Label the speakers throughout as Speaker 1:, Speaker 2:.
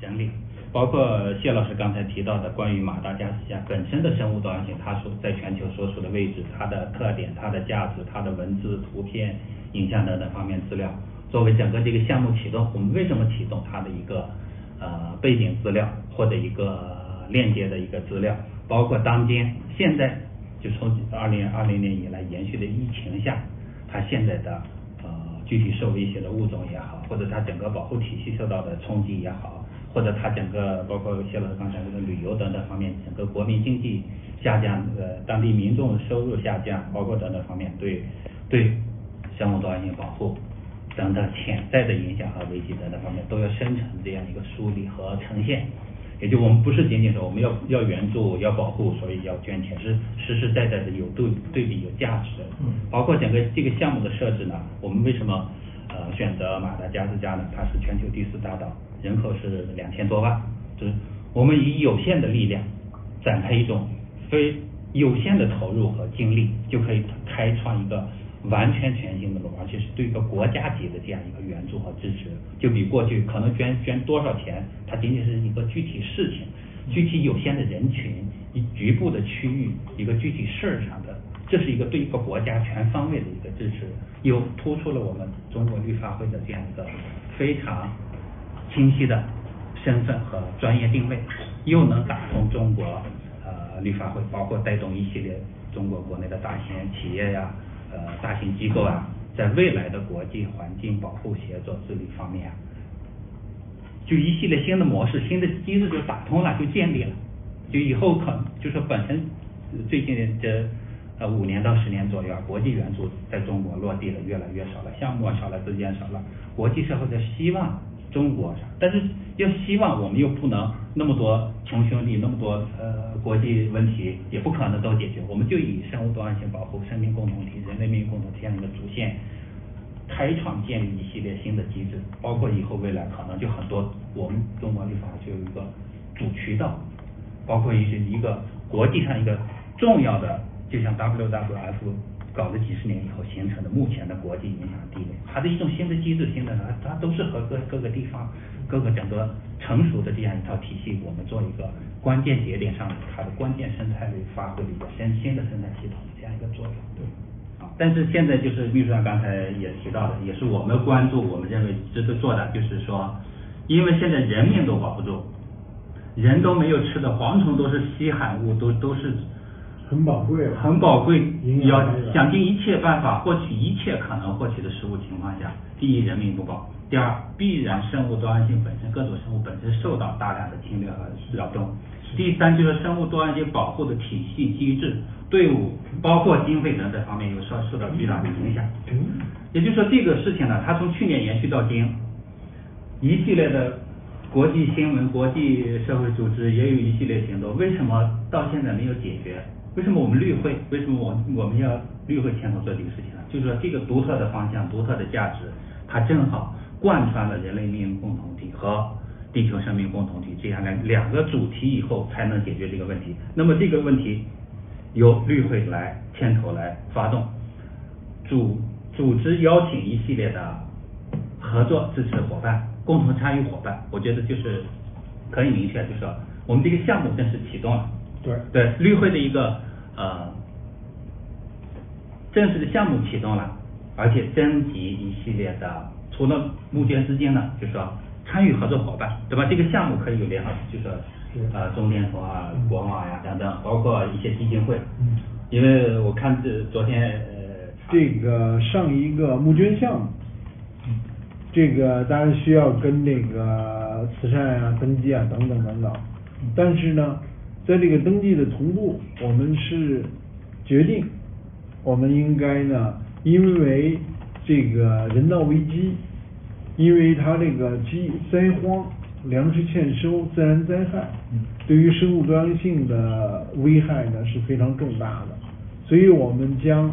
Speaker 1: 整理，包括谢老师刚才提到的关于马达加斯加本身的生物多样性，它所在全球所处的位置、它的特点、它的价值、它的文字、图片、影像等等方面资料，作为整个这个项目启动，我们为什么启动它的一个呃背景资料或者一个链接的一个资料，包括当今现在就从二零二零年以来延续的疫情下，它现在的呃具体受威胁的物种也好，或者它整个保护体系受到的冲击也好，或者它整个包括谢老师刚才这个旅游等等方面，整个国民经济下降，呃当地民众收入下降，包括等等方面对对生物多样性保护等等潜在的影响和危机等等方面都要生成这样一个梳理和呈现。也就我们不是仅仅说我们要要援助要保护，所以要捐钱，是实实在在的有对对比有价值的。
Speaker 2: 嗯
Speaker 1: 包括整个这个项目的设置呢，我们为什么呃选择马达加斯加呢？它是全球第四大岛，人口是两千多万，就是我们以有限的力量展开一种非有限的投入和精力，就可以开创一个完全全新的路，而且是对一个国家级的这样一个援助和支持，就比过去可能捐捐多少钱，它仅仅是一个具体事情、具体有限的人群、一局部的区域、一个具体事儿上的，这是一个对一个国家全方位的一个支持，又突出了我们中国绿发会的这样一个非常清晰的身份和专业定位，又能打通中国呃绿发会，包括带动一系列中国国内的大型企业呀、呃大型机构啊，在未来的国际环境保护协作治理方面啊，就一系列新的模式、新的机制就打通了，就建立了，就以后可能就是本身最近这呃五年到十年左右，国际援助在中国落地的越来越少了，项目少了，资金少了，国际社会的希望中国，但是又希望我们又不能那么多穷兄弟，那么多呃国际问题也不可能都解决，我们就以生物多样性保护、生命共同体、人类命运共同体这样一个主线。开创建立一系列新的机制，包括以后未来可能就很多我们中国立法就有一个主渠道，包括一些一个国际上一个重要的，就像 WWF 搞了几十年以后形成的目前的国际影响地位，它的一种新的机制，新的它它都是和各各个地方各个整个成熟的这样一套体系，我们做一个关键节点上它的关键生态位发挥的一个新新的生态系统这样一个作用。对。啊，但是现在就是秘书长刚才也提到的，也是我们关注，我们认为值得做的，就是说，因为现在人命都保不住，人都没有吃的，蝗虫都是稀罕物，都都是
Speaker 2: 很宝贵
Speaker 1: 很宝贵
Speaker 2: 你，
Speaker 1: 要想尽一切办法获取一切可能获取的食物情况下，第一人民不保，第二必然生物多样性本身各种生物本身受到大量的侵略和扰动，第三就是生物多样性保护的体系机制、队伍，包括经费等等方面有受受到巨大的影响。也就是说，这个事情呢，它从去年延续到今，一系列的国际新闻、国际社会组织也有一系列行动，为什么到现在没有解决？为什么我们绿会？为什么我我们要绿会牵头做这个事情呢？就是说，这个独特的方向、独特的价值，它正好贯穿了人类命运共同体和地球生命共同体这样两两个主题以后，才能解决这个问题。那么这个问题由绿会来牵头来发动，组组织邀请一系列的合作支持伙伴、共同参与伙伴，我觉得就是可以明确，就是说我们这个项目正式启动了。
Speaker 2: 对。
Speaker 1: 对，绿会的一个呃正式的项目启动了，而且征集一系列的，除了募捐资金呢，就是说参与合作伙伴，对吧？这个项目可以有联合，就是呃中联通啊、国网呀等等，包括一些基金会。
Speaker 2: 嗯。
Speaker 1: 因为我看这昨天呃
Speaker 2: 这个上一个募捐项目，这个当然需要跟那个慈善啊、登记啊等等等等，但是呢，在这个登记的同步，我们是决定，我们应该呢，因为这个人道危机，因为它这个饥灾荒、粮食欠收、自然灾害，对于生物多样性的危害呢是非常重大的，所以我们将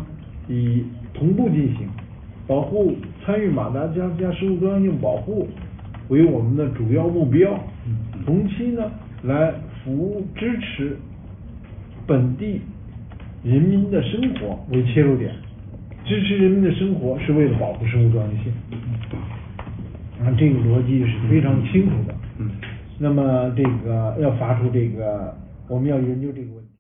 Speaker 2: 以同步进行，保护参与马达加斯加生物多样性保护为我们的主要目标，同期呢来服务支持本地人民的生活为切入点，支持人民的生活是为了保护生物多样性，啊，这个逻辑是非常清楚的。
Speaker 1: 嗯
Speaker 2: 那么这个要发出这个，我们要研究这个问题。